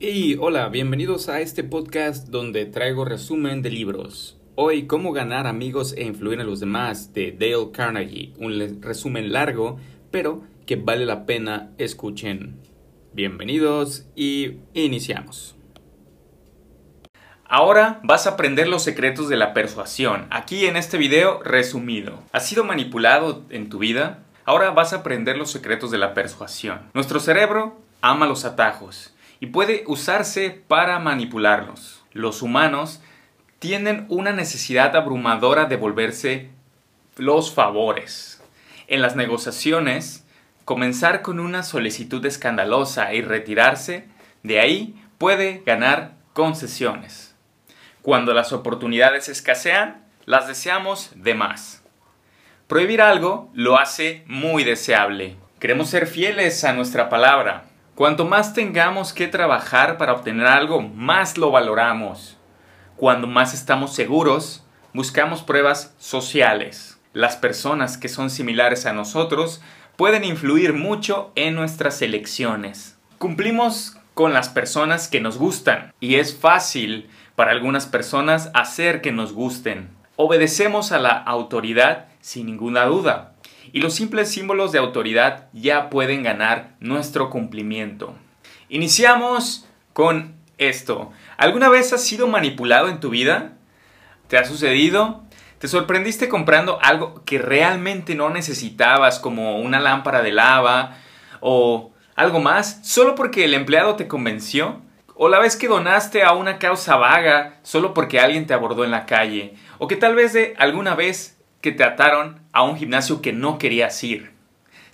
Y hola, bienvenidos a este podcast donde traigo resumen de libros. Hoy, Cómo ganar amigos e influir en los demás de Dale Carnegie. Un resumen largo, pero que vale la pena escuchen. Bienvenidos y iniciamos. Ahora vas a aprender los secretos de la persuasión, aquí en este video resumido. ¿Has sido manipulado en tu vida? Ahora vas a aprender los secretos de la persuasión. Nuestro cerebro ama los atajos y puede usarse para manipularlos. Los humanos tienen una necesidad abrumadora de volverse los favores. En las negociaciones, comenzar con una solicitud escandalosa y retirarse, de ahí puede ganar concesiones. Cuando las oportunidades escasean, las deseamos de más. Prohibir algo lo hace muy deseable. Queremos ser fieles a nuestra palabra, Cuanto más tengamos que trabajar para obtener algo, más lo valoramos. Cuando más estamos seguros, buscamos pruebas sociales. Las personas que son similares a nosotros pueden influir mucho en nuestras elecciones. Cumplimos con las personas que nos gustan y es fácil para algunas personas hacer que nos gusten. Obedecemos a la autoridad sin ninguna duda y los simples símbolos de autoridad ya pueden ganar nuestro cumplimiento. Iniciamos con esto. ¿Alguna vez has sido manipulado en tu vida? ¿Te ha sucedido? ¿Te sorprendiste comprando algo que realmente no necesitabas como una lámpara de lava o algo más solo porque el empleado te convenció? ¿O la vez que donaste a una causa vaga solo porque alguien te abordó en la calle? ¿O que tal vez de alguna vez que te ataron a un gimnasio que no querías ir.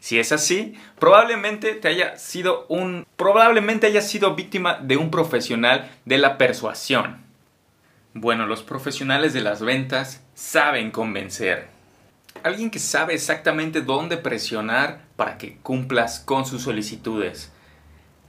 Si es así, probablemente te haya sido un probablemente hayas sido víctima de un profesional de la persuasión. Bueno, los profesionales de las ventas saben convencer. Alguien que sabe exactamente dónde presionar para que cumplas con sus solicitudes.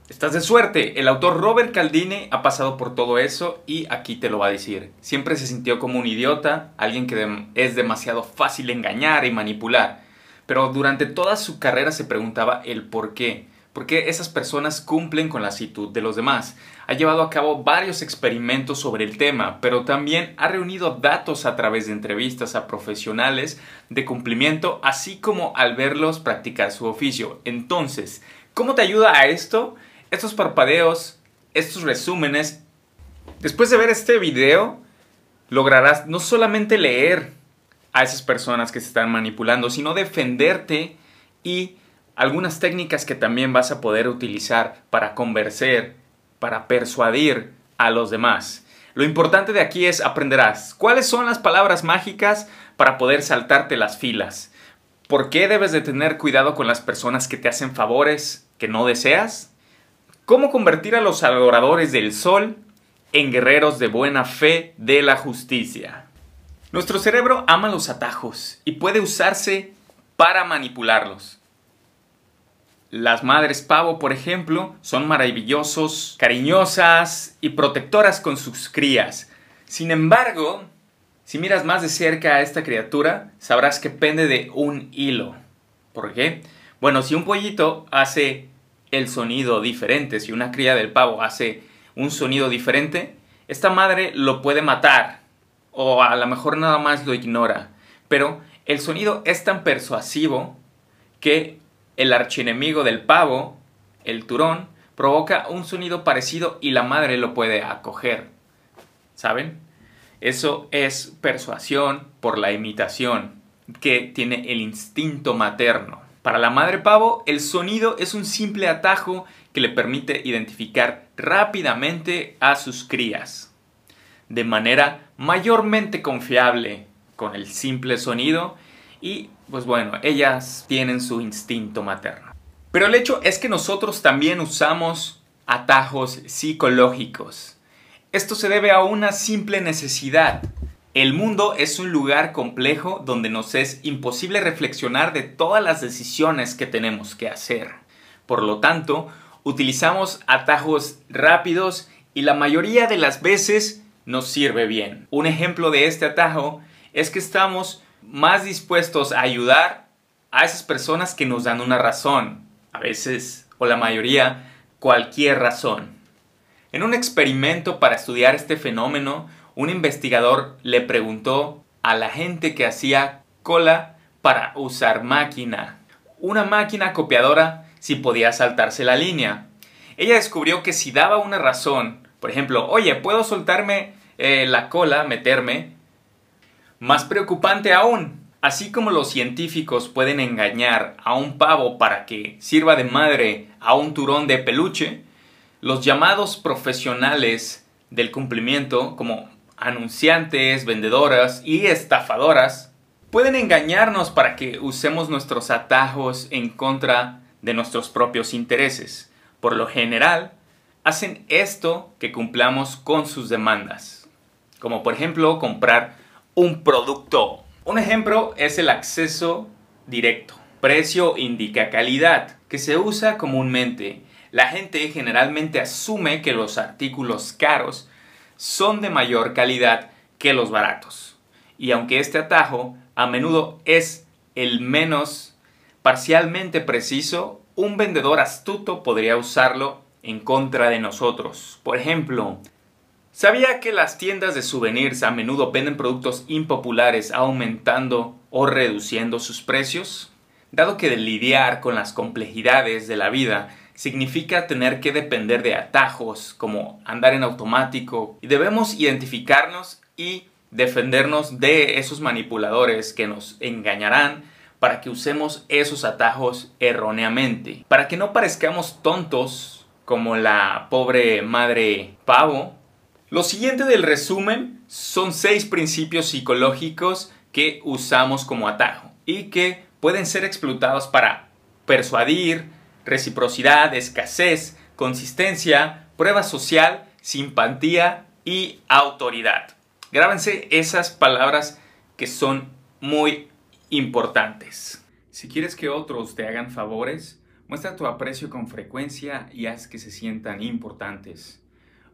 Estás de suerte, el autor Robert Caldini ha pasado por todo eso y aquí te lo va a decir. Siempre se sintió como un idiota, alguien que es demasiado fácil engañar y manipular, pero durante toda su carrera se preguntaba el por qué. ¿Por qué esas personas cumplen con la actitud de los demás? Ha llevado a cabo varios experimentos sobre el tema, pero también ha reunido datos a través de entrevistas a profesionales de cumplimiento, así como al verlos practicar su oficio. Entonces, ¿cómo te ayuda a esto? Estos parpadeos, estos resúmenes, después de ver este video, lograrás no solamente leer a esas personas que se están manipulando, sino defenderte y algunas técnicas que también vas a poder utilizar para convencer, para persuadir a los demás. Lo importante de aquí es aprenderás cuáles son las palabras mágicas para poder saltarte las filas. ¿Por qué debes de tener cuidado con las personas que te hacen favores que no deseas? ¿Cómo convertir a los adoradores del sol en guerreros de buena fe de la justicia? Nuestro cerebro ama los atajos y puede usarse para manipularlos. Las madres pavo, por ejemplo, son maravillosos, cariñosas y protectoras con sus crías. Sin embargo, si miras más de cerca a esta criatura, sabrás que pende de un hilo. ¿Por qué? Bueno, si un pollito hace el sonido diferente, si una cría del pavo hace un sonido diferente, esta madre lo puede matar o a lo mejor nada más lo ignora. Pero el sonido es tan persuasivo que el archienemigo del pavo, el turón, provoca un sonido parecido y la madre lo puede acoger. ¿Saben? Eso es persuasión por la imitación que tiene el instinto materno. Para la madre pavo, el sonido es un simple atajo que le permite identificar rápidamente a sus crías. De manera mayormente confiable con el simple sonido y pues bueno, ellas tienen su instinto materno. Pero el hecho es que nosotros también usamos atajos psicológicos. Esto se debe a una simple necesidad el mundo es un lugar complejo donde nos es imposible reflexionar de todas las decisiones que tenemos que hacer. Por lo tanto, utilizamos atajos rápidos y la mayoría de las veces nos sirve bien. Un ejemplo de este atajo es que estamos más dispuestos a ayudar a esas personas que nos dan una razón, a veces o la mayoría cualquier razón. En un experimento para estudiar este fenómeno, un investigador le preguntó a la gente que hacía cola para usar máquina. Una máquina copiadora si podía saltarse la línea. Ella descubrió que si daba una razón, por ejemplo, oye, ¿puedo soltarme eh, la cola, meterme? Más preocupante aún, así como los científicos pueden engañar a un pavo para que sirva de madre a un turón de peluche, los llamados profesionales del cumplimiento, como anunciantes, vendedoras y estafadoras, pueden engañarnos para que usemos nuestros atajos en contra de nuestros propios intereses. Por lo general, hacen esto que cumplamos con sus demandas, como por ejemplo comprar un producto. Un ejemplo es el acceso directo. Precio indica calidad, que se usa comúnmente. La gente generalmente asume que los artículos caros son de mayor calidad que los baratos. Y aunque este atajo a menudo es el menos parcialmente preciso, un vendedor astuto podría usarlo en contra de nosotros. Por ejemplo, ¿Sabía que las tiendas de souvenirs a menudo venden productos impopulares aumentando o reduciendo sus precios? Dado que lidiar con las complejidades de la vida significa tener que depender de atajos como andar en automático y debemos identificarnos y defendernos de esos manipuladores que nos engañarán para que usemos esos atajos erróneamente, para que no parezcamos tontos como la pobre madre pavo lo siguiente del resumen son seis principios psicológicos que usamos como atajo y que pueden ser explotados para persuadir, reciprocidad, escasez, consistencia, prueba social, simpatía y autoridad. Grábense esas palabras que son muy importantes. Si quieres que otros te hagan favores, muestra tu aprecio con frecuencia y haz que se sientan importantes.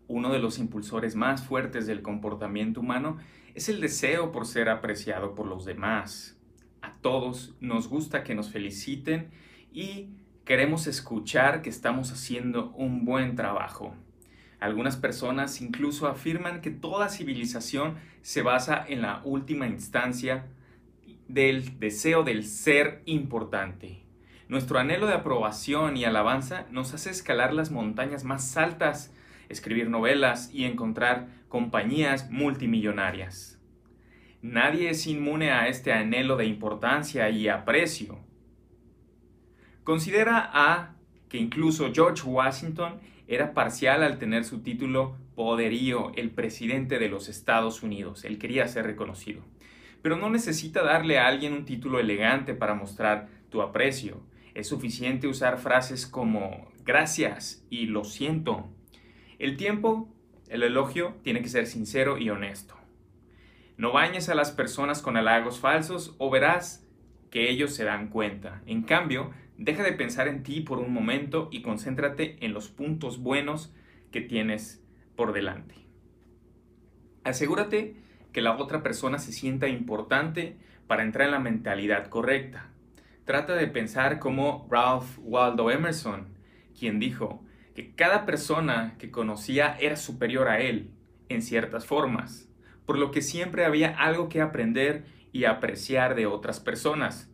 Uno de los impulsores más fuertes del comportamiento humano es el deseo por ser apreciado por los demás. A todos nos gusta que nos feliciten y queremos escuchar que estamos haciendo un buen trabajo. Algunas personas incluso afirman que toda civilización se basa en la última instancia del deseo del ser importante. Nuestro anhelo de aprobación y alabanza nos hace escalar las montañas más altas escribir novelas y encontrar compañías multimillonarias. Nadie es inmune a este anhelo de importancia y aprecio. Considera a que incluso George Washington era parcial al tener su título poderío, el presidente de los Estados Unidos. Él quería ser reconocido. Pero no necesita darle a alguien un título elegante para mostrar tu aprecio. Es suficiente usar frases como gracias y lo siento el tiempo, el elogio, tiene que ser sincero y honesto. No bañes a las personas con halagos falsos o verás que ellos se dan cuenta. En cambio, deja de pensar en ti por un momento y concéntrate en los puntos buenos que tienes por delante. Asegúrate que la otra persona se sienta importante para entrar en la mentalidad correcta. Trata de pensar como Ralph Waldo Emerson, quien dijo, que cada persona que conocía era superior a él en ciertas formas, por lo que siempre había algo que aprender y apreciar de otras personas.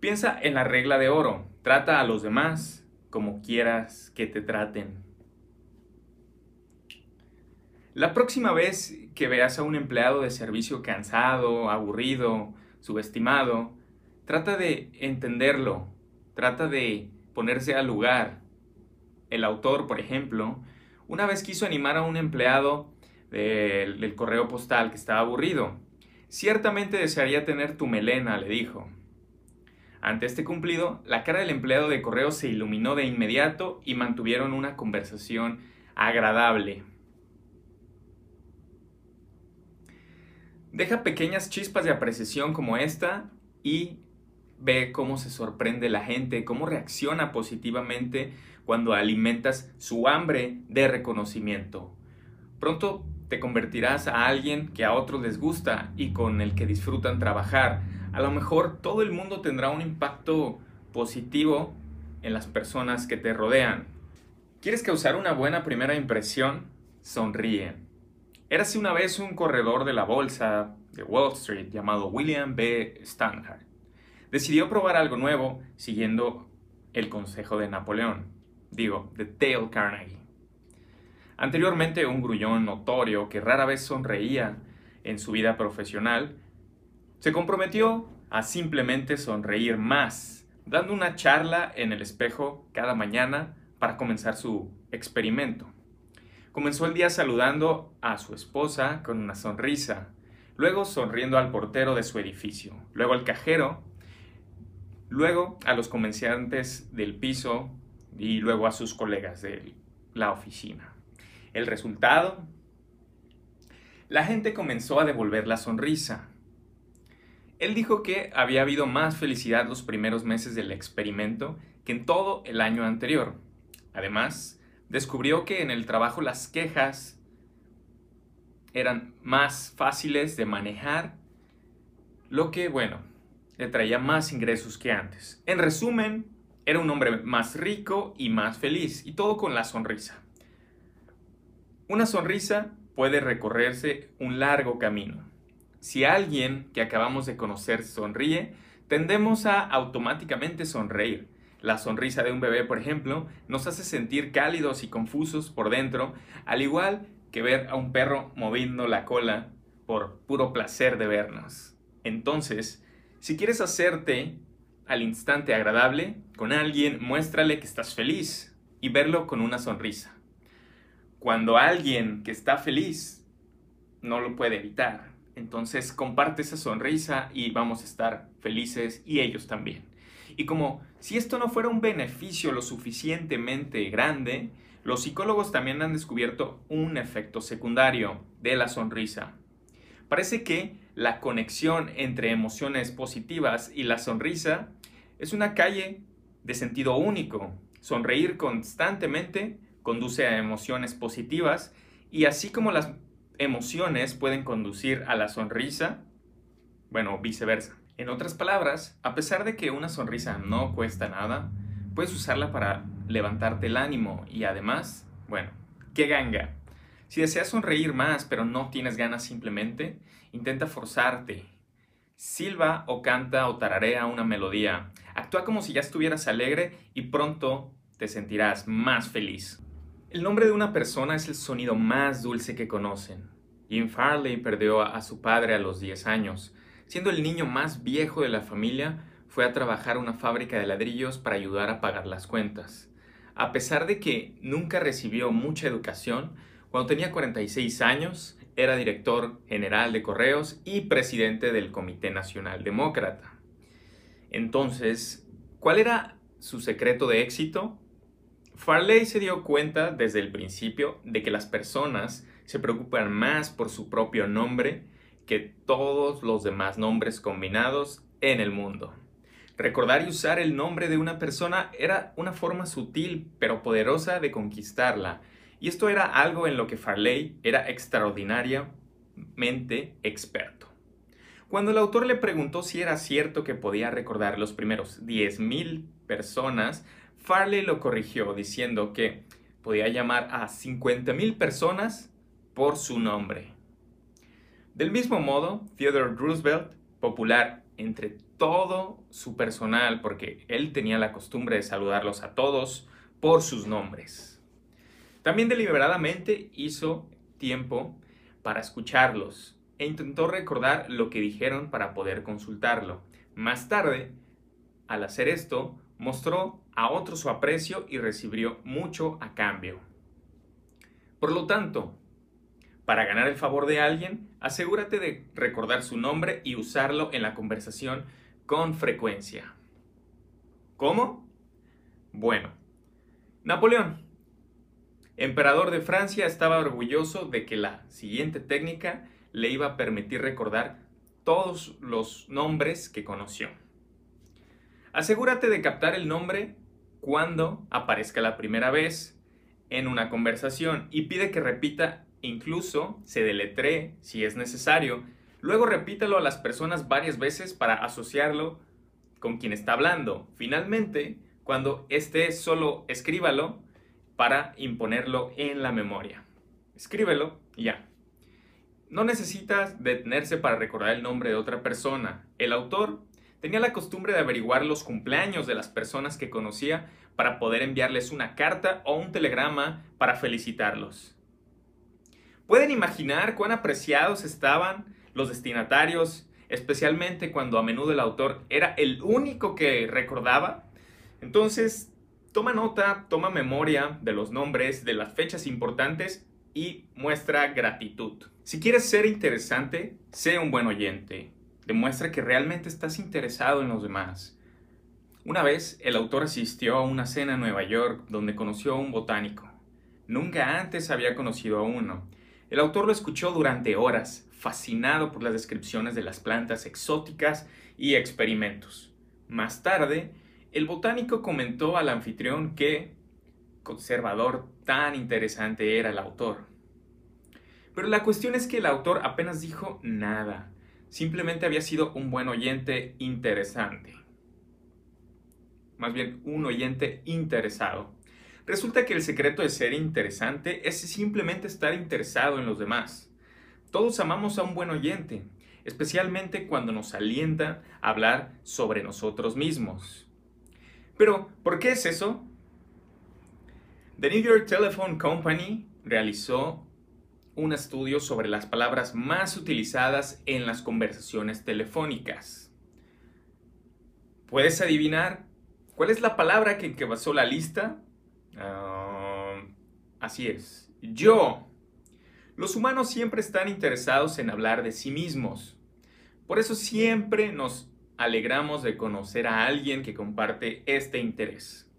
Piensa en la regla de oro, trata a los demás como quieras que te traten. La próxima vez que veas a un empleado de servicio cansado, aburrido, subestimado, trata de entenderlo, trata de ponerse al lugar el autor, por ejemplo, una vez quiso animar a un empleado del, correo postal que estaba aburrido. Ciertamente desearía tener tu melena, le dijo. Ante este cumplido, la cara del empleado de correo se iluminó de inmediato y mantuvieron una conversación agradable. Deja pequeñas chispas de apreciación como esta y ve cómo se sorprende la gente, cómo reacciona positivamente cuando alimentas su hambre de reconocimiento. Pronto te convertirás a alguien que a otros les gusta y con el que disfrutan trabajar. A lo mejor todo el mundo tendrá un impacto positivo en las personas que te rodean. ¿Quieres causar una buena primera impresión? Sonríe. Érase una vez un corredor de la bolsa de Wall Street llamado William B. Stanhart. Decidió probar algo nuevo siguiendo el consejo de Napoleón, digo, de Dale Carnegie. Anteriormente, un grullón notorio que rara vez sonreía en su vida profesional, se comprometió a simplemente sonreír más, dando una charla en el espejo cada mañana para comenzar su experimento. Comenzó el día saludando a su esposa con una sonrisa, luego sonriendo al portero de su edificio, luego al cajero, luego a los comerciantes del piso y luego a sus colegas de la oficina. El resultado, la gente comenzó a devolver la sonrisa. Él dijo que había habido más felicidad los primeros meses del experimento que en todo el año anterior. Además, descubrió que en el trabajo las quejas eran más fáciles de manejar, lo que, bueno, le traía más ingresos que antes. En resumen, era un hombre más rico y más feliz, y todo con la sonrisa. Una sonrisa puede recorrerse un largo camino. Si alguien que acabamos de conocer sonríe, tendemos a automáticamente sonreír. La sonrisa de un bebé, por ejemplo, nos hace sentir cálidos y confusos por dentro, al igual que ver a un perro moviendo la cola por puro placer de vernos. Entonces, si quieres hacerte al instante agradable con alguien, muéstrale que estás feliz y verlo con una sonrisa. Cuando alguien que está feliz no lo puede evitar, entonces comparte esa sonrisa y vamos a estar felices y ellos también. Y como si esto no fuera un beneficio lo suficientemente grande, los psicólogos también han descubierto un efecto secundario de la sonrisa. Parece que la conexión entre emociones positivas y la sonrisa es una calle de sentido único. Sonreír constantemente conduce a emociones positivas y así como las emociones pueden conducir a la sonrisa, bueno, viceversa. En otras palabras, a pesar de que una sonrisa no cuesta nada, puedes usarla para levantarte el ánimo y además, bueno, qué ganga. Si deseas sonreír más pero no tienes ganas simplemente, intenta forzarte. Silba o canta o tararea una melodía. Actúa como si ya estuvieras alegre y pronto te sentirás más feliz. El nombre de una persona es el sonido más dulce que conocen. Jim Farley perdió a su padre a los 10 años Siendo el niño más viejo de la familia, fue a trabajar una fábrica de ladrillos para ayudar a pagar las cuentas. A pesar de que nunca recibió mucha educación, cuando tenía 46 años era director general de correos y presidente del Comité Nacional Demócrata. Entonces, ¿cuál era su secreto de éxito? Farley se dio cuenta desde el principio de que las personas se preocupan más por su propio nombre que todos los demás nombres combinados en el mundo. Recordar y usar el nombre de una persona era una forma sutil pero poderosa de conquistarla, y esto era algo en lo que Farley era extraordinariamente experto. Cuando el autor le preguntó si era cierto que podía recordar los primeros 10.000 personas, Farley lo corrigió diciendo que podía llamar a 50.000 personas por su nombre. Del mismo modo, Theodore Roosevelt, popular entre todo su personal porque él tenía la costumbre de saludarlos a todos por sus nombres. También deliberadamente hizo tiempo para escucharlos e intentó recordar lo que dijeron para poder consultarlo. Más tarde, al hacer esto, mostró a otros su aprecio y recibió mucho a cambio. Por lo tanto, para ganar el favor de alguien, asegúrate de recordar su nombre y usarlo en la conversación con frecuencia. ¿Cómo? Bueno, Napoleón, emperador de Francia, estaba orgulloso de que la siguiente técnica le iba a permitir recordar todos los nombres que conoció. Asegúrate de captar el nombre cuando aparezca la primera vez en una conversación y pide que repita Incluso se deletree si es necesario. Luego repítalo a las personas varias veces para asociarlo con quien está hablando. Finalmente, cuando esté solo escríbalo para imponerlo en la memoria. Escríbelo y ya. No necesitas detenerse para recordar el nombre de otra persona. El autor tenía la costumbre de averiguar los cumpleaños de las personas que conocía para poder enviarles una carta o un telegrama para felicitarlos. ¿Pueden imaginar cuán apreciados estaban los destinatarios, especialmente cuando a menudo el autor era el único que recordaba? Entonces, toma nota, toma memoria de los nombres, de las fechas importantes y muestra gratitud. Si quieres ser interesante, sé un buen oyente. Demuestra que realmente estás interesado en los demás. Una vez, el autor asistió a una cena en Nueva York donde conoció a un botánico. Nunca antes había conocido a uno. El autor lo escuchó durante horas, fascinado por las descripciones de las plantas exóticas y experimentos. Más tarde, el botánico comentó al anfitrión que conservador tan interesante era el autor. Pero la cuestión es que el autor apenas dijo nada simplemente había sido un buen oyente interesante. Más bien, un oyente interesado. Resulta que el secreto de ser interesante es simplemente estar interesado en los demás. Todos amamos a un buen oyente, especialmente cuando nos alienta a hablar sobre nosotros mismos. Pero, ¿por qué es eso? The New York Telephone Company realizó un estudio sobre las palabras más utilizadas en las conversaciones telefónicas. ¿Puedes adivinar cuál es la palabra que, que basó la lista? Ah, así es, yo. Los humanos siempre están interesados en hablar de sí mismos. Por eso siempre nos alegramos de conocer a alguien que comparte este interés.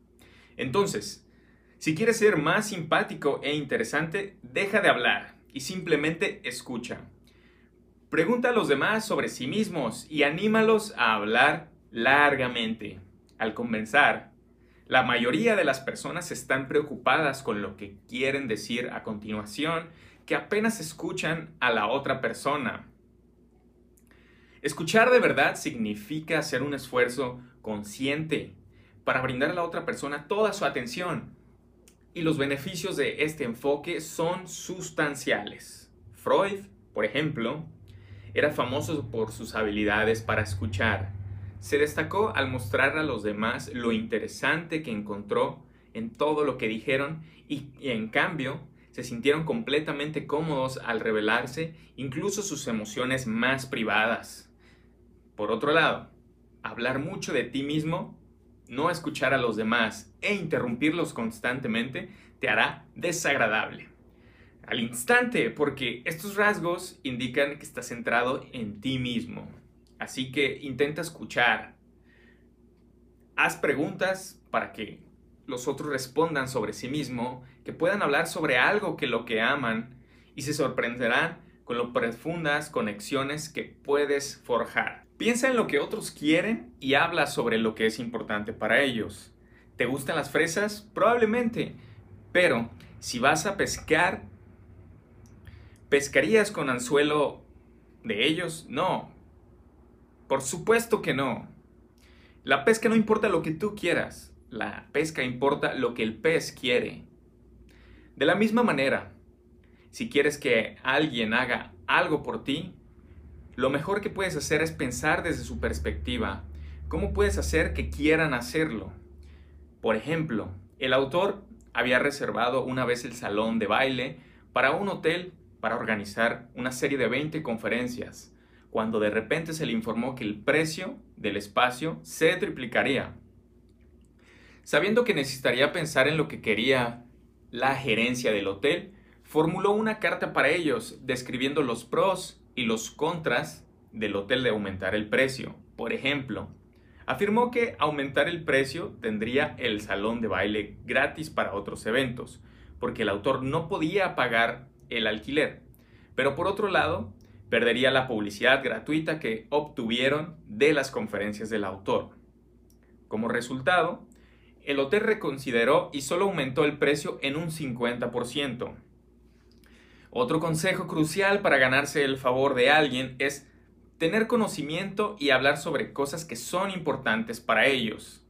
Entonces, si quieres ser más simpático e interesante, deja de hablar y simplemente escucha. Pregunta a los demás sobre sí mismos y anímalos a hablar largamente. Al comenzar, la mayoría de las personas están preocupadas con lo que quieren decir a continuación, que apenas escuchan a la otra persona. Escuchar de verdad significa hacer un esfuerzo consciente para brindar a la otra persona toda su atención y los beneficios de este enfoque son sustanciales. Freud, por ejemplo, era famoso por sus habilidades para escuchar. Se destacó al mostrar a los demás lo interesante que encontró en todo lo que dijeron y, en cambio se sintieron completamente cómodos al revelarse incluso sus emociones más privadas. Por otro lado, hablar mucho de ti mismo no escuchar a los demás e interrumpirlos constantemente te hará desagradable. Al instante, porque estos rasgos indican que estás centrado en ti mismo. Así que intenta escuchar. Haz preguntas para que los otros respondan sobre sí mismo, que puedan hablar sobre algo que lo que aman y se sorprenderán con lo profundas conexiones que puedes forjar. Piensa en lo que otros quieren y habla sobre lo que es importante para ellos. ¿Te gustan las fresas? Probablemente. Pero si vas a pescar, ¿pescarías con anzuelo de ellos? No. Por supuesto que no. La pesca no importa lo que tú quieras. La pesca importa lo que el pez quiere. De la misma manera, si quieres que alguien haga algo por ti, lo mejor que puedes hacer es pensar desde su perspectiva. ¿Cómo puedes hacer que quieran hacerlo? Por ejemplo, el autor había reservado una vez el salón de baile para un hotel para organizar una serie de 20 conferencias, cuando de repente se le informó que el precio del espacio se triplicaría. Sabiendo que necesitaría pensar en lo que quería la gerencia del hotel, formuló una carta para ellos describiendo los pros y los contras del hotel de aumentar el precio. Por ejemplo, afirmó que aumentar el precio tendría el salón de baile gratis para otros eventos, porque el autor no podía pagar el alquiler. Pero por otro lado, perdería la publicidad gratuita que obtuvieron de las conferencias del autor. Como resultado, el hotel reconsideró y solo aumentó el precio en un 50%. Otro consejo crucial para ganarse el favor de alguien es tener conocimiento y hablar sobre cosas que son importantes para ellos.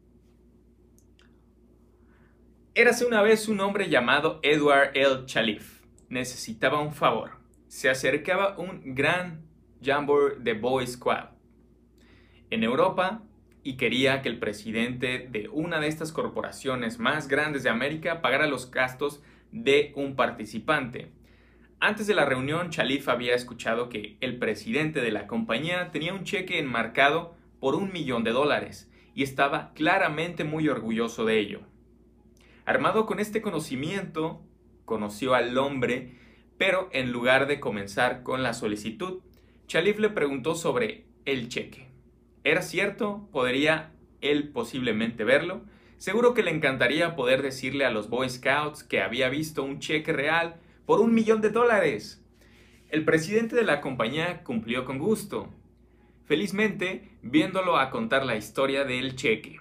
Érase una vez un hombre llamado Edward L. Chalif. Necesitaba un favor. Se acercaba un gran Jamboree de Boy Scout en Europa y quería que el presidente de una de estas corporaciones más grandes de América pagara los gastos de un participante. Antes de la reunión, Chalif había escuchado que el presidente de la compañía tenía un cheque enmarcado por un millón de dólares y estaba claramente muy orgulloso de ello. Armado con este conocimiento, conoció al hombre, pero en lugar de comenzar con la solicitud, Chalif le preguntó sobre el cheque. ¿Era cierto? ¿Podría él posiblemente verlo? Seguro que le encantaría poder decirle a los Boy Scouts que había visto un cheque real por un millón de dólares. El presidente de la compañía cumplió con gusto, felizmente viéndolo a contar la historia del cheque.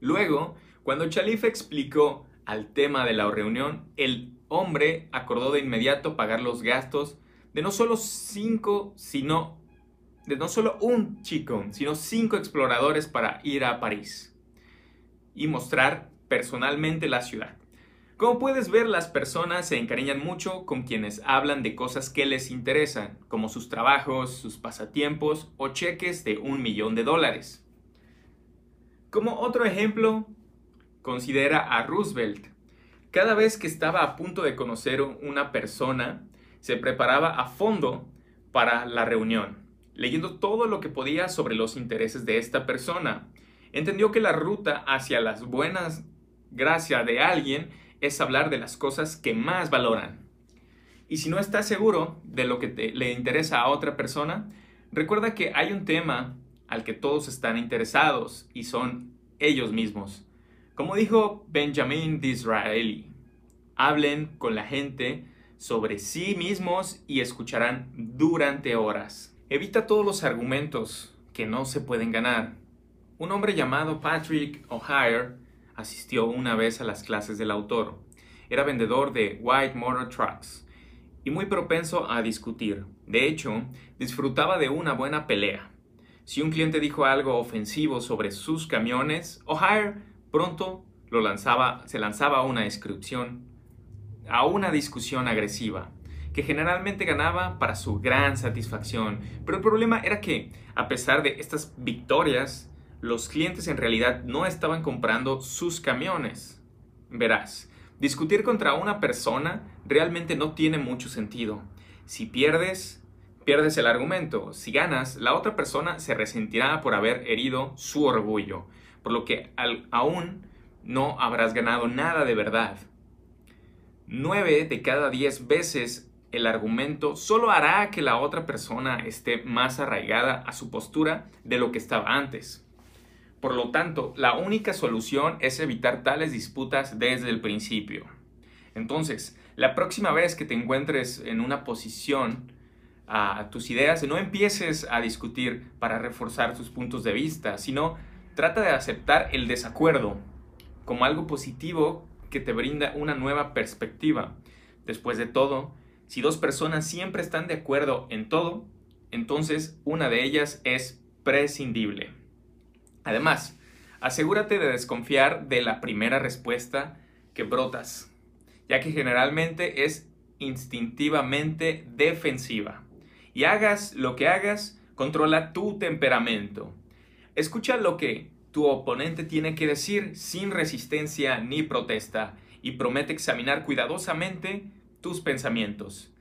Luego, cuando Chalif explicó al tema de la reunión, el hombre acordó de inmediato pagar los gastos de no solo cinco, sino de no solo un chico, sino cinco exploradores para ir a París y mostrar personalmente la ciudad. Como puedes ver, las personas se encariñan mucho con quienes hablan de cosas que les interesan, como sus trabajos, sus pasatiempos o cheques de un millón de dólares. Como otro ejemplo, considera a Roosevelt. Cada vez que estaba a punto de conocer una persona, se preparaba a fondo para la reunión, leyendo todo lo que podía sobre los intereses de esta persona. Entendió que la ruta hacia las buenas gracias de alguien es hablar de las cosas que más valoran. Y si no estás seguro de lo que le interesa a otra persona, recuerda que hay un tema al que todos están interesados y son ellos mismos. Como dijo Benjamin Disraeli, hablen con la gente sobre sí mismos y escucharán durante horas. Evita todos los argumentos que no se pueden ganar. Un hombre llamado Patrick O'Hare asistió una vez a las clases del autor. Era vendedor de White Motor Trucks y muy propenso a discutir. De hecho, disfrutaba de una buena pelea. Si un cliente dijo algo ofensivo sobre sus camiones, O'Hare pronto lo lanzaba, se lanzaba a una descripción, a una discusión agresiva, que generalmente ganaba para su gran satisfacción. Pero el problema era que, a pesar de estas victorias, los clientes en realidad no estaban comprando sus camiones. Verás, discutir contra una persona realmente no tiene mucho sentido. Si pierdes, pierdes el argumento. Si ganas, la otra persona se resentirá por haber herido su orgullo, por lo que aún no habrás ganado nada de verdad. Nueve de cada diez veces el argumento solo hará que la otra persona esté más arraigada a su postura de lo que estaba antes. Por lo tanto, la única solución es evitar tales disputas desde el principio. Entonces, la próxima vez que te encuentres en una posición a tus ideas, no empieces a discutir para reforzar tus puntos de vista, sino trata de aceptar el desacuerdo como algo positivo que te brinda una nueva perspectiva. Después de todo, si dos personas siempre están de acuerdo en todo, entonces una de ellas es prescindible. Además, asegúrate de desconfiar de la primera respuesta que brotas, ya que generalmente es instintivamente defensiva. Y hagas lo que hagas, controla tu temperamento. Escucha lo que tu oponente tiene que decir sin resistencia ni protesta y promete examinar cuidadosamente tus pensamientos.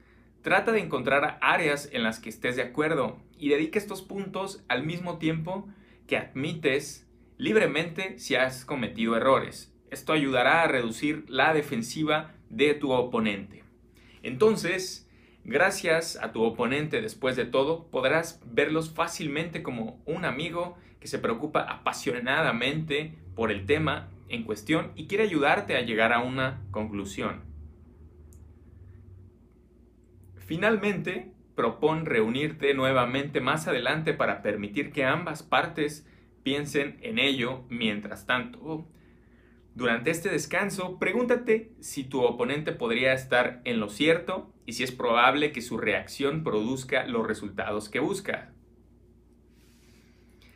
Trata de encontrar áreas en las que estés de acuerdo y dedica estos puntos al mismo tiempo que admites libremente si has cometido errores. Esto ayudará a reducir la defensiva de tu oponente. Entonces, Gracias a tu oponente después de todo, podrás verlos fácilmente como un amigo que se preocupa apasionadamente por el tema en cuestión y quiere ayudarte a llegar a una conclusión. Finalmente, propon reunirte nuevamente más adelante para permitir que ambas partes piensen en ello mientras tanto. Durante este descanso, pregúntate si tu oponente podría estar en lo cierto y si es probable que su reacción produzca los resultados que busca.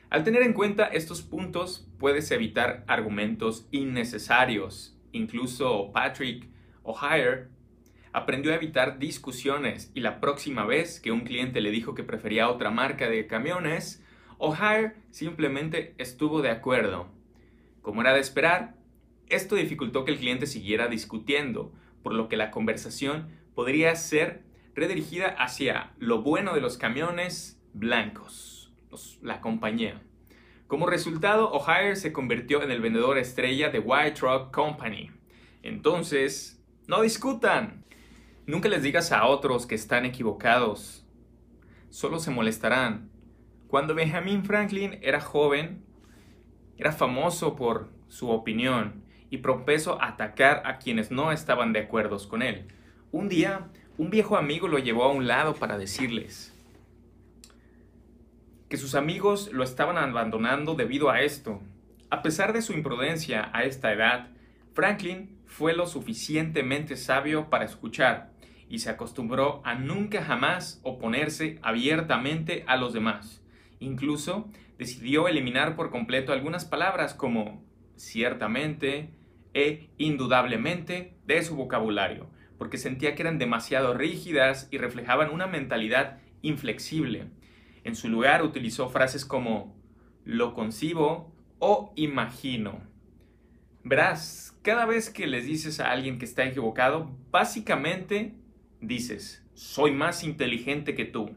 Al tener en cuenta estos puntos, puedes evitar argumentos innecesarios. Incluso Patrick O'Hare aprendió a evitar discusiones y la próxima vez que un cliente le dijo que prefería otra marca de camiones, O'Hare simplemente estuvo de acuerdo. Como era de esperar, esto dificultó que el cliente siguiera discutiendo, por lo que la conversación podría ser redirigida hacia lo bueno de los camiones blancos, la compañía. Como resultado, O'Hare se convirtió en el vendedor estrella de White Truck Company. Entonces, no discutan. Nunca les digas a otros que están equivocados. Solo se molestarán. Cuando Benjamin Franklin era joven, era famoso por su opinión y propenso a atacar a quienes no estaban de acuerdo con él. Un día, un viejo amigo lo llevó a un lado para decirles que sus amigos lo estaban abandonando debido a esto. A pesar de su imprudencia a esta edad, Franklin fue lo suficientemente sabio para escuchar y se acostumbró a nunca jamás oponerse abiertamente a los demás. Incluso decidió eliminar por completo algunas palabras como ciertamente e indudablemente de su vocabulario, porque sentía que eran demasiado rígidas y reflejaban una mentalidad inflexible. En su lugar utilizó frases como lo concibo o imagino. Verás, cada vez que les dices a alguien que está equivocado, básicamente dices, soy más inteligente que tú.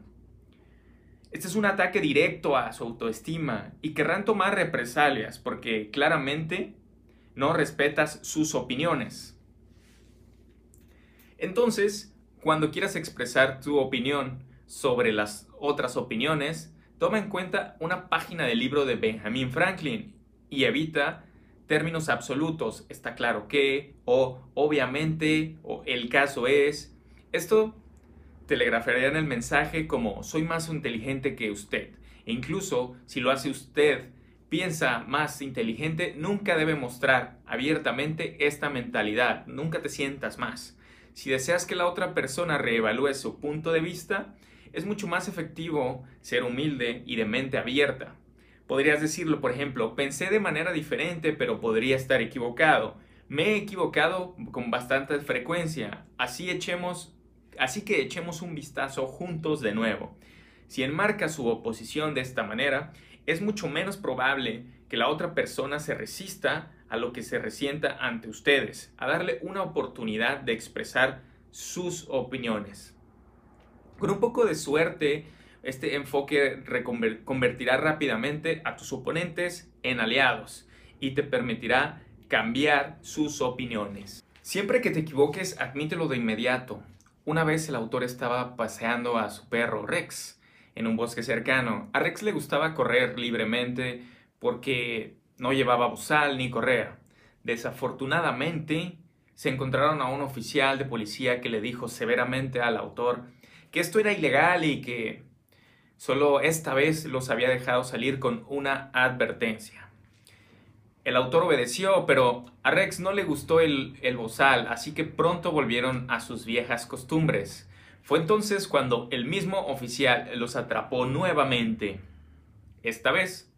Este es un ataque directo a su autoestima y querrán tomar represalias porque claramente no respetas sus opiniones. Entonces, cuando quieras expresar tu opinión sobre las otras opiniones, toma en cuenta una página del libro de Benjamin Franklin y evita términos absolutos, está claro que, o obviamente, o el caso es. Esto telegrafiaría en el mensaje como soy más inteligente que usted. E incluso si lo hace usted, piensa más inteligente, nunca debe mostrar abiertamente esta mentalidad, nunca te sientas más. Si deseas que la otra persona reevalúe su punto de vista, es mucho más efectivo ser humilde y de mente abierta. Podrías decirlo, por ejemplo, pensé de manera diferente, pero podría estar equivocado. Me he equivocado con bastante frecuencia, así echemos así que echemos un vistazo juntos de nuevo. Si enmarca su oposición de esta manera, es mucho menos probable que la otra persona se resista a lo que se resienta ante ustedes, a darle una oportunidad de expresar sus opiniones. Con un poco de suerte, este enfoque convertirá rápidamente a tus oponentes en aliados y te permitirá cambiar sus opiniones. Siempre que te equivoques, admítelo de inmediato. Una vez el autor estaba paseando a su perro Rex en un bosque cercano. A Rex le gustaba correr libremente porque no llevaba bozal ni correa. Desafortunadamente, se encontraron a un oficial de policía que le dijo severamente al autor que esto era ilegal y que solo esta vez los había dejado salir con una advertencia. El autor obedeció, pero a Rex no le gustó el, el bozal, así que pronto volvieron a sus viejas costumbres. Fue entonces cuando el mismo oficial los atrapó nuevamente. Esta vez,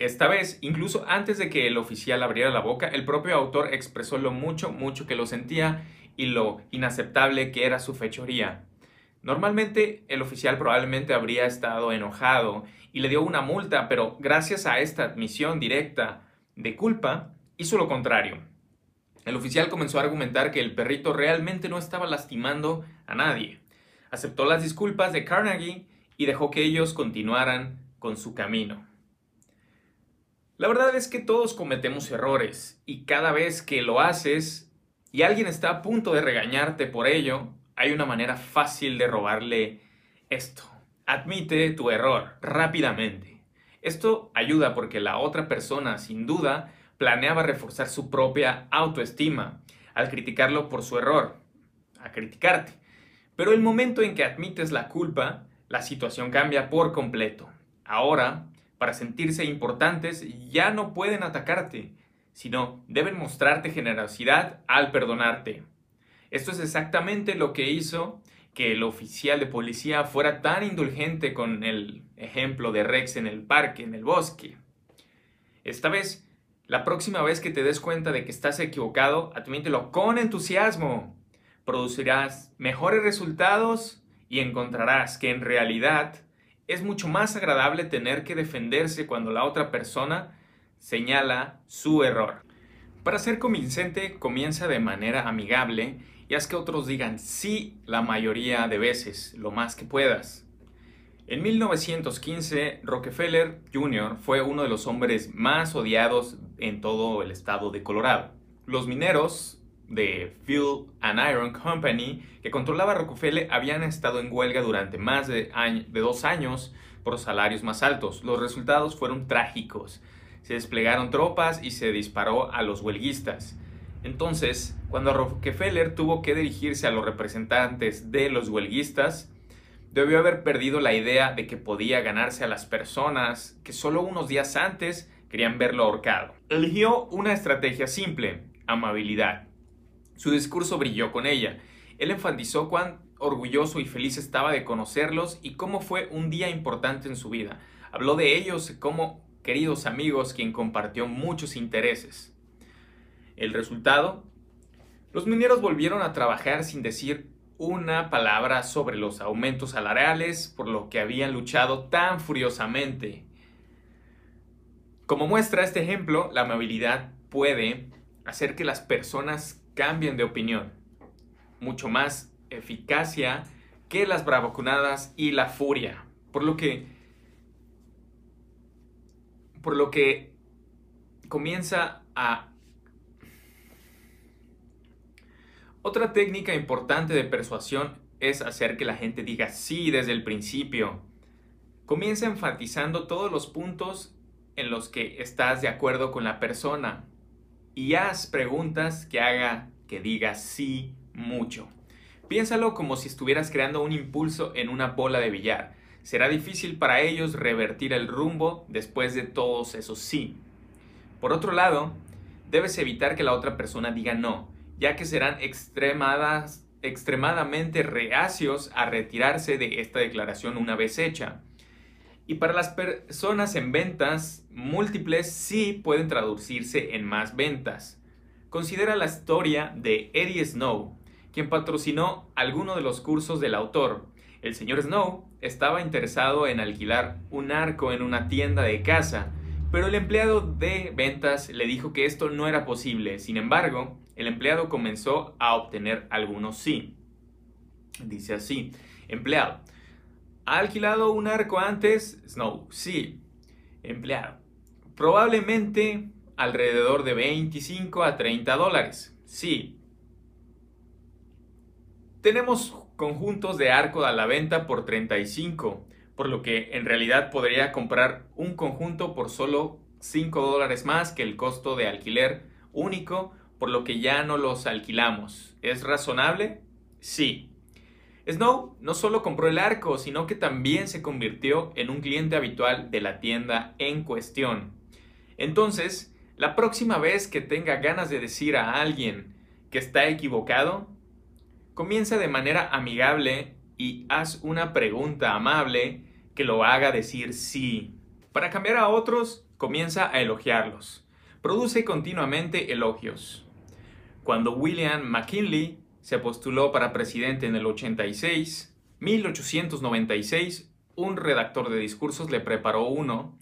esta vez, incluso antes de que el oficial abriera la boca, el propio autor expresó lo mucho, mucho que lo sentía y lo inaceptable que era su fechoría. Normalmente el oficial probablemente habría estado enojado y le dio una multa, pero gracias a esta admisión directa de culpa, hizo lo contrario. El oficial comenzó a argumentar que el perrito realmente no estaba lastimando a nadie. Aceptó las disculpas de Carnegie y dejó que ellos continuaran con su camino. La verdad es que todos cometemos errores y cada vez que lo haces y alguien está a punto de regañarte por ello, hay una manera fácil de robarle esto. Admite tu error rápidamente. Esto ayuda porque la otra persona, sin duda, planeaba reforzar su propia autoestima al criticarlo por su error, a criticarte. Pero el momento en que admites la culpa, la situación cambia por completo. Ahora, para sentirse importantes, ya no pueden atacarte, sino deben mostrarte generosidad al perdonarte. Esto es exactamente lo que hizo que el oficial de policía fuera tan indulgente con el ejemplo de Rex en el parque, en el bosque. Esta vez, la próxima vez que te des cuenta de que estás equivocado, admítelo con entusiasmo. Producirás mejores resultados y encontrarás que en realidad es mucho más agradable tener que defenderse cuando la otra persona señala su error. Para ser convincente, comienza de manera amigable y haz que otros digan sí la mayoría de veces, lo más que puedas. En 1915, Rockefeller Jr. fue uno de los hombres más odiados en todo el estado de Colorado. Los mineros de Fuel and Iron Company, que controlaba Rockefeller, habían estado en huelga durante más de dos años por salarios más altos. Los resultados fueron trágicos. Se desplegaron tropas y se disparó a los huelguistas. Entonces, cuando Rockefeller tuvo que dirigirse a los representantes de los huelguistas, debió haber perdido la idea de que podía ganarse a las personas que solo unos días antes querían verlo ahorcado. Eligió una estrategia simple, amabilidad. Su discurso brilló con ella. Él enfatizó cuán orgulloso y feliz estaba de conocerlos y cómo fue un día importante en su vida. Habló de ellos como queridos amigos quien compartió muchos intereses. El resultado, los mineros volvieron a trabajar sin decir una palabra sobre los aumentos salariales por lo que habían luchado tan furiosamente. Como muestra este ejemplo, la amabilidad puede hacer que las personas cambien de opinión. Mucho más eficacia que las bravocunadas y la furia. Por lo que. Por lo que comienza a. Otra técnica importante de persuasión es hacer que la gente diga sí desde el principio. Comienza enfatizando todos los puntos en los que estás de acuerdo con la persona y haz preguntas que haga que diga sí mucho. Piénsalo como si estuvieras creando un impulso en una bola de billar. Será difícil para ellos revertir el rumbo después de todos esos sí. Por otro lado, debes evitar que la otra persona diga no, ya que serán extremadas, extremadamente reacios a retirarse de esta declaración una vez hecha. Y para las personas en ventas múltiples sí pueden traducirse en más ventas. Considera la historia de Eddie Snow, quien patrocinó alguno de los cursos del autor. El señor Snow estaba interesado en alquilar un arco en una tienda de casa, pero el empleado de ventas le dijo que esto no era posible. Sin embargo, el empleado comenzó a obtener algunos sí. Dice así, empleado, ¿Ha alquilado un arco antes? Snow, sí. Empleado. Probablemente alrededor de 25 a 30 dólares. Sí. Tenemos conjuntos de arco a la venta por 35, por lo que en realidad podría comprar un conjunto por solo 5 dólares más que el costo de alquiler único, por lo que ya no los alquilamos. ¿Es razonable? Sí. Snow no solo compró el arco, sino que también se convirtió en un cliente habitual de la tienda en cuestión. Entonces, la próxima vez que tenga ganas de decir a alguien que está equivocado, comienza de manera amigable y haz una pregunta amable que lo haga decir sí. Para cambiar a otros, comienza a elogiarlos. Produce continuamente elogios. Cuando William McKinley se postuló para presidente en el 86. 1896, un redactor de discursos le preparó uno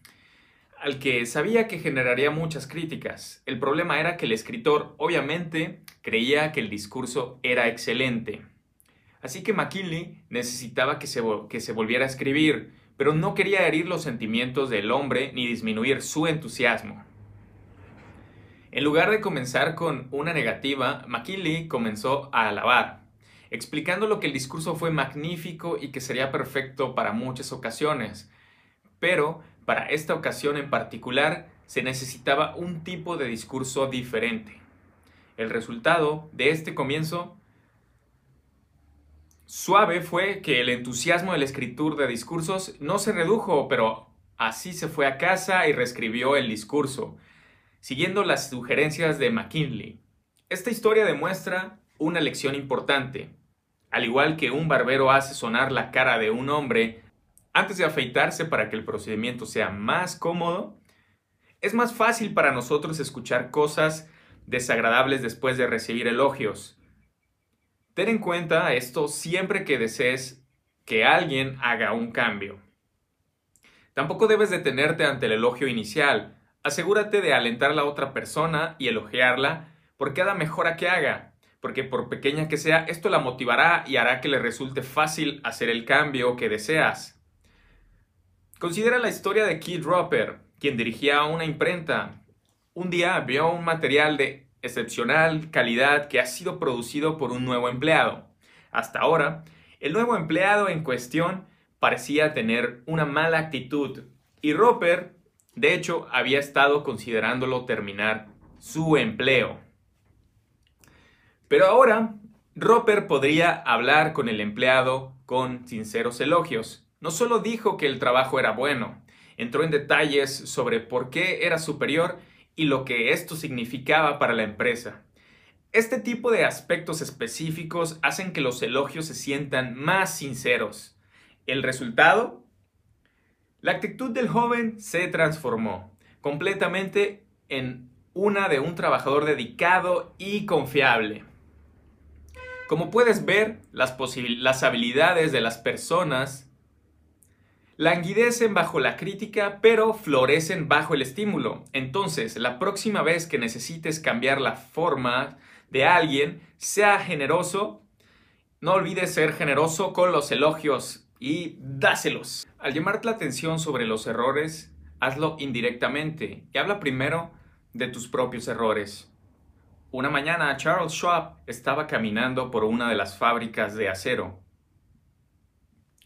al que sabía que generaría muchas críticas. El problema era que el escritor obviamente creía que el discurso era excelente. Así que McKinley necesitaba que se, que se volviera a escribir, pero no quería herir los sentimientos del hombre ni disminuir su entusiasmo. En lugar de comenzar con una negativa, McKinley comenzó a alabar, explicando lo que el discurso fue magnífico y que sería perfecto para muchas ocasiones. Pero para esta ocasión en particular se necesitaba un tipo de discurso diferente. El resultado de este comienzo suave fue que el entusiasmo del escritor de discursos no se redujo, pero así se fue a casa y reescribió el discurso siguiendo las sugerencias de McKinley. Esta historia demuestra una lección importante. al igual que un barbero hace sonar la cara de un hombre antes de afeitarse para que el procedimiento sea más cómodo, es más fácil para nosotros escuchar cosas desagradables después de recibir elogios. Ten en cuenta esto siempre que desees que alguien haga un cambio. Tampoco debes detenerte ante el elogio inicial. Asegúrate de alentar a la otra persona y elogiarla por cada mejora que haga, porque por pequeña que sea, esto la motivará y hará que le resulte fácil hacer el cambio que deseas. Considera la historia de Keith Roper, quien dirigía una imprenta. Un día vio un material de excepcional calidad que ha sido producido por un nuevo empleado. Hasta ahora, el nuevo empleado en cuestión parecía tener una mala actitud y Roper, de hecho, había estado considerándolo terminar su empleo. Pero ahora, Roper podría hablar con el empleado con sinceros elogios. No solo dijo que el trabajo era bueno, entró en detalles sobre por qué era superior y lo que esto significaba para la empresa. Este tipo de aspectos específicos hacen que los elogios se sientan más sinceros. ¿El resultado? La actitud del joven se transformó completamente en una de un trabajador dedicado y confiable. Como puedes ver, las, las habilidades de las personas languidecen bajo la crítica, pero florecen bajo el estímulo. Entonces, la próxima vez que necesites cambiar la forma de alguien, sea generoso. No olvides ser generoso con los elogios y dáselos. Al llamarte la atención sobre los errores, hazlo indirectamente y habla primero de tus propios errores. Una mañana Charles Schwab estaba caminando por una de las fábricas de acero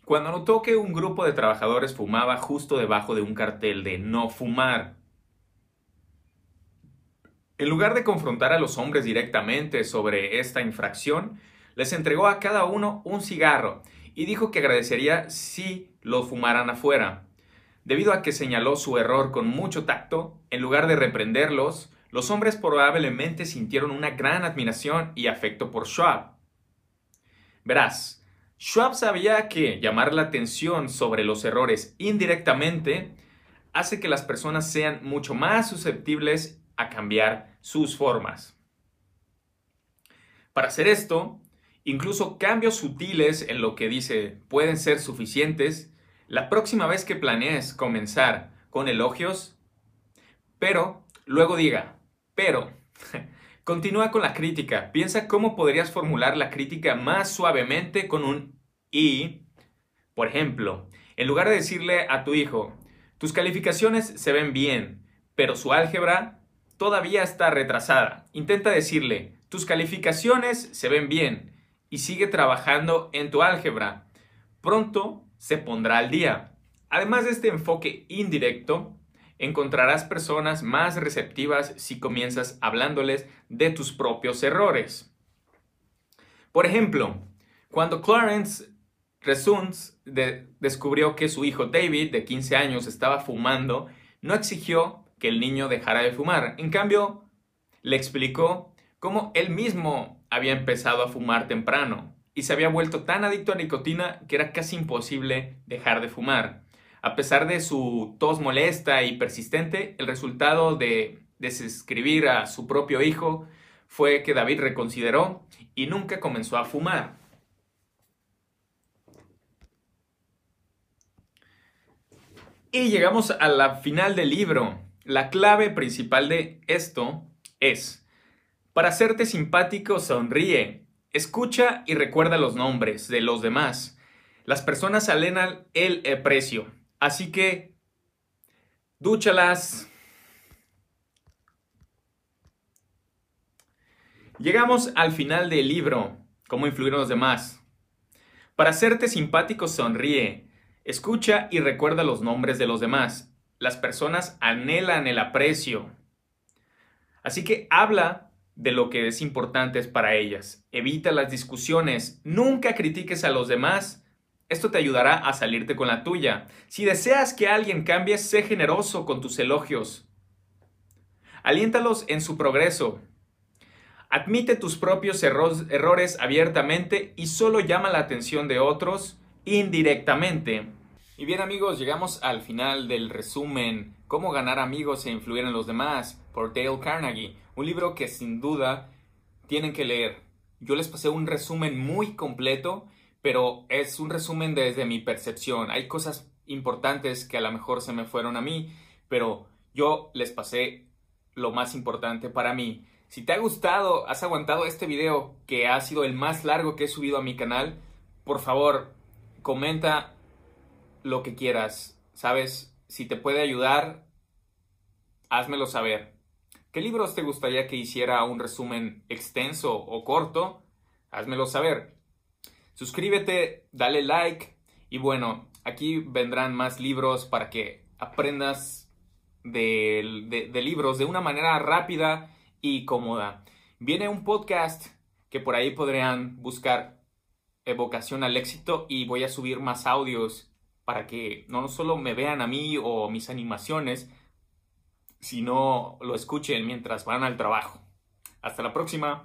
cuando notó que un grupo de trabajadores fumaba justo debajo de un cartel de no fumar. En lugar de confrontar a los hombres directamente sobre esta infracción, les entregó a cada uno un cigarro y dijo que agradecería si lo fumaran afuera. Debido a que señaló su error con mucho tacto, en lugar de reprenderlos, los hombres probablemente sintieron una gran admiración y afecto por Schwab. Verás, Schwab sabía que llamar la atención sobre los errores indirectamente hace que las personas sean mucho más susceptibles a cambiar sus formas. Para hacer esto, incluso cambios sutiles en lo que dice pueden ser suficientes la próxima vez que planees comenzar con elogios, pero luego diga, pero Continúa con la crítica. Piensa cómo podrías formular la crítica más suavemente con un y. Por ejemplo, en lugar de decirle a tu hijo, tus calificaciones se ven bien, pero su álgebra todavía está retrasada. Intenta decirle, tus calificaciones se ven bien y sigue trabajando en tu álgebra. Pronto se pondrá al día. Además de este enfoque indirecto, encontrarás personas más receptivas si comienzas hablándoles de tus propios errores. Por ejemplo, cuando Clarence Resuns descubrió que su hijo David, de 15 años, estaba fumando, no exigió que el niño dejara de fumar. En cambio, le explicó cómo él mismo había empezado a fumar temprano y se había vuelto tan adicto a nicotina que era casi imposible dejar de fumar. A pesar de su tos molesta y persistente, el resultado de desescribir a su propio hijo fue que David reconsideró y nunca comenzó a fumar. Y llegamos a la final del libro. La clave principal de esto es, para hacerte simpático, sonríe, escucha y recuerda los nombres de los demás. Las personas alenan el precio. Así que, dúchalas. Llegamos al final del libro, cómo influir en los demás. Para hacerte simpático, sonríe, escucha y recuerda los nombres de los demás. Las personas anhelan el aprecio. Así que habla de lo que es importante para ellas. Evita las discusiones. Nunca critiques a los demás esto te ayudará a salirte con la tuya. Si deseas que alguien cambie, sé generoso con tus elogios. Aliéntalos en su progreso. Admite tus propios errores abiertamente y solo llama la atención de otros indirectamente. Y bien amigos, llegamos al final del resumen Cómo ganar amigos e influir en los demás por Dale Carnegie, un libro que sin duda tienen que leer. Yo les pasé un resumen muy completo, pero es un resumen desde mi percepción. Hay cosas importantes que a lo mejor se me fueron a mí, pero yo les pasé lo más importante para mí. Si te ha gustado, has aguantado este video que ha sido el más largo que he subido a mi canal, por favor, comenta lo que quieras. ¿Sabes? Si te puede ayudar, házmelo saber. ¿Qué libros te gustaría que hiciera un resumen extenso o corto? Házmelo saber. Suscríbete, dale like y bueno, aquí vendrán más libros para que aprendas de, libros de una manera rápida y cómoda. Viene un podcast que por ahí podrían buscar evocación al éxito y voy a subir más audios para que no solo me vean a mí o mis animaciones, sino lo escuchen mientras van al trabajo. Hasta la próxima.